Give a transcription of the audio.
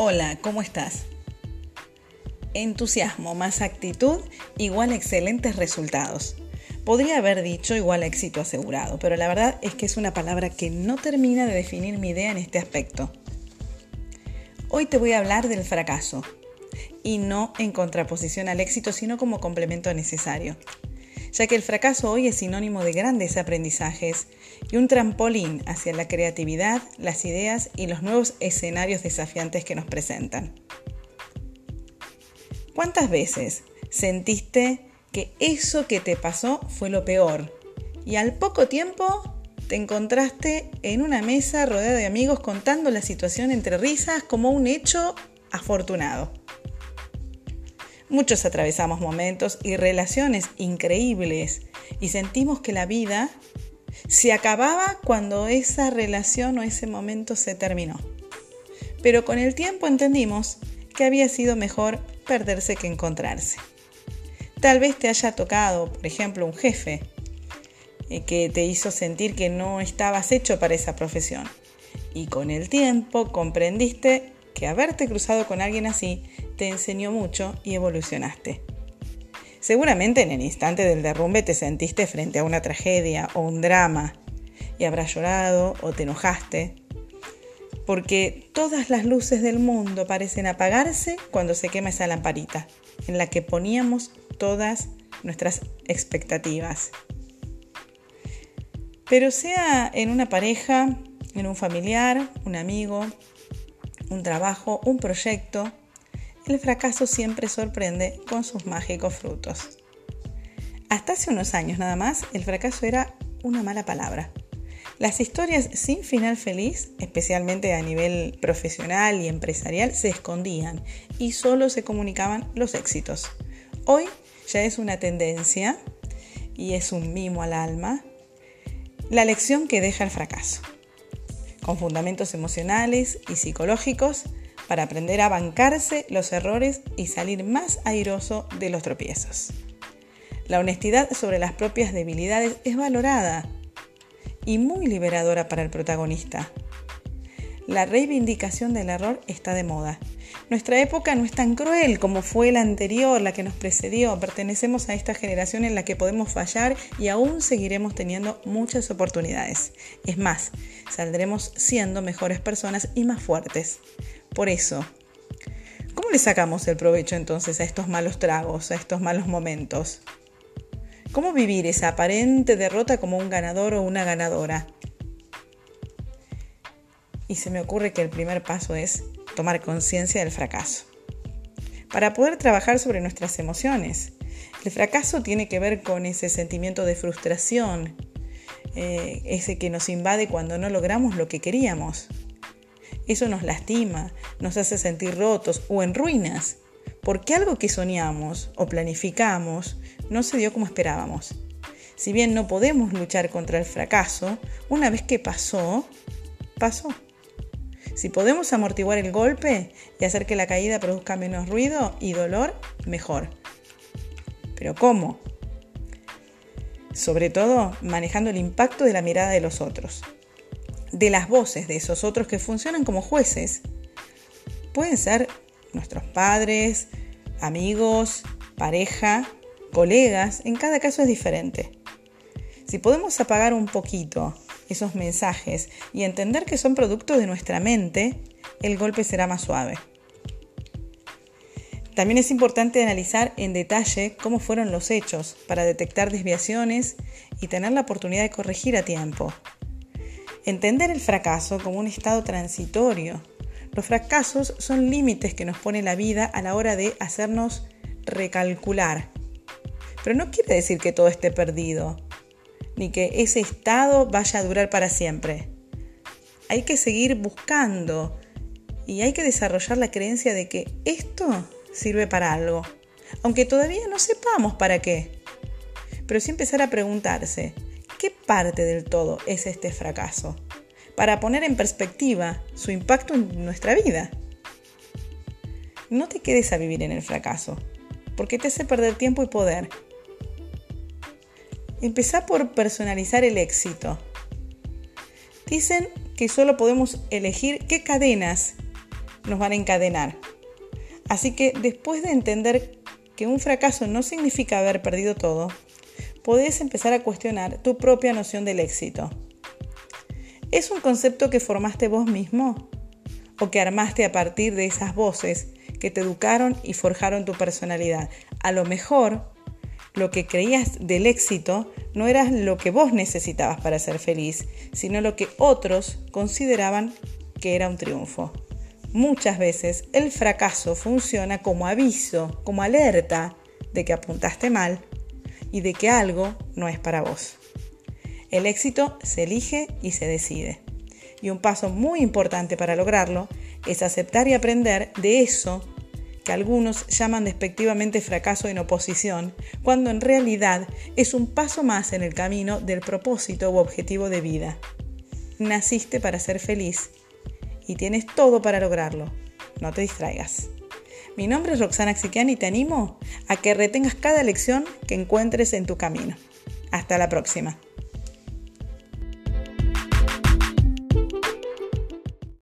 Hola, ¿cómo estás? Entusiasmo más actitud igual excelentes resultados. Podría haber dicho igual éxito asegurado, pero la verdad es que es una palabra que no termina de definir mi idea en este aspecto. Hoy te voy a hablar del fracaso, y no en contraposición al éxito, sino como complemento necesario ya que el fracaso hoy es sinónimo de grandes aprendizajes y un trampolín hacia la creatividad, las ideas y los nuevos escenarios desafiantes que nos presentan. ¿Cuántas veces sentiste que eso que te pasó fue lo peor y al poco tiempo te encontraste en una mesa rodeada de amigos contando la situación entre risas como un hecho afortunado? Muchos atravesamos momentos y relaciones increíbles y sentimos que la vida se acababa cuando esa relación o ese momento se terminó. Pero con el tiempo entendimos que había sido mejor perderse que encontrarse. Tal vez te haya tocado, por ejemplo, un jefe eh, que te hizo sentir que no estabas hecho para esa profesión. Y con el tiempo comprendiste que haberte cruzado con alguien así te enseñó mucho y evolucionaste. Seguramente en el instante del derrumbe te sentiste frente a una tragedia o un drama y habrás llorado o te enojaste, porque todas las luces del mundo parecen apagarse cuando se quema esa lamparita en la que poníamos todas nuestras expectativas. Pero sea en una pareja, en un familiar, un amigo, un trabajo, un proyecto, el fracaso siempre sorprende con sus mágicos frutos. Hasta hace unos años nada más, el fracaso era una mala palabra. Las historias sin final feliz, especialmente a nivel profesional y empresarial, se escondían y solo se comunicaban los éxitos. Hoy ya es una tendencia y es un mimo al alma la lección que deja el fracaso con fundamentos emocionales y psicológicos para aprender a bancarse los errores y salir más airoso de los tropiezos. La honestidad sobre las propias debilidades es valorada y muy liberadora para el protagonista. La reivindicación del error está de moda nuestra época no es tan cruel como fue la anterior, la que nos precedió. Pertenecemos a esta generación en la que podemos fallar y aún seguiremos teniendo muchas oportunidades. Es más, saldremos siendo mejores personas y más fuertes. Por eso, ¿cómo le sacamos el provecho entonces a estos malos tragos, a estos malos momentos? ¿Cómo vivir esa aparente derrota como un ganador o una ganadora? Y se me ocurre que el primer paso es tomar conciencia del fracaso. Para poder trabajar sobre nuestras emociones. El fracaso tiene que ver con ese sentimiento de frustración, eh, ese que nos invade cuando no logramos lo que queríamos. Eso nos lastima, nos hace sentir rotos o en ruinas, porque algo que soñamos o planificamos no se dio como esperábamos. Si bien no podemos luchar contra el fracaso, una vez que pasó, pasó. Si podemos amortiguar el golpe y hacer que la caída produzca menos ruido y dolor, mejor. Pero ¿cómo? Sobre todo manejando el impacto de la mirada de los otros, de las voces de esos otros que funcionan como jueces. Pueden ser nuestros padres, amigos, pareja, colegas, en cada caso es diferente. Si podemos apagar un poquito esos mensajes y entender que son producto de nuestra mente, el golpe será más suave. También es importante analizar en detalle cómo fueron los hechos para detectar desviaciones y tener la oportunidad de corregir a tiempo. Entender el fracaso como un estado transitorio. Los fracasos son límites que nos pone la vida a la hora de hacernos recalcular. Pero no quiere decir que todo esté perdido ni que ese estado vaya a durar para siempre. Hay que seguir buscando y hay que desarrollar la creencia de que esto sirve para algo, aunque todavía no sepamos para qué. Pero sí empezar a preguntarse, ¿qué parte del todo es este fracaso? Para poner en perspectiva su impacto en nuestra vida. No te quedes a vivir en el fracaso, porque te hace perder tiempo y poder Empezá por personalizar el éxito. Dicen que solo podemos elegir qué cadenas nos van a encadenar. Así que después de entender que un fracaso no significa haber perdido todo, podés empezar a cuestionar tu propia noción del éxito. ¿Es un concepto que formaste vos mismo? ¿O que armaste a partir de esas voces que te educaron y forjaron tu personalidad? A lo mejor lo que creías del éxito no era lo que vos necesitabas para ser feliz, sino lo que otros consideraban que era un triunfo. Muchas veces el fracaso funciona como aviso, como alerta de que apuntaste mal y de que algo no es para vos. El éxito se elige y se decide. Y un paso muy importante para lograrlo es aceptar y aprender de eso que algunos llaman despectivamente fracaso en oposición, cuando en realidad es un paso más en el camino del propósito u objetivo de vida. Naciste para ser feliz y tienes todo para lograrlo. No te distraigas. Mi nombre es Roxana Xiquian y te animo a que retengas cada lección que encuentres en tu camino. Hasta la próxima.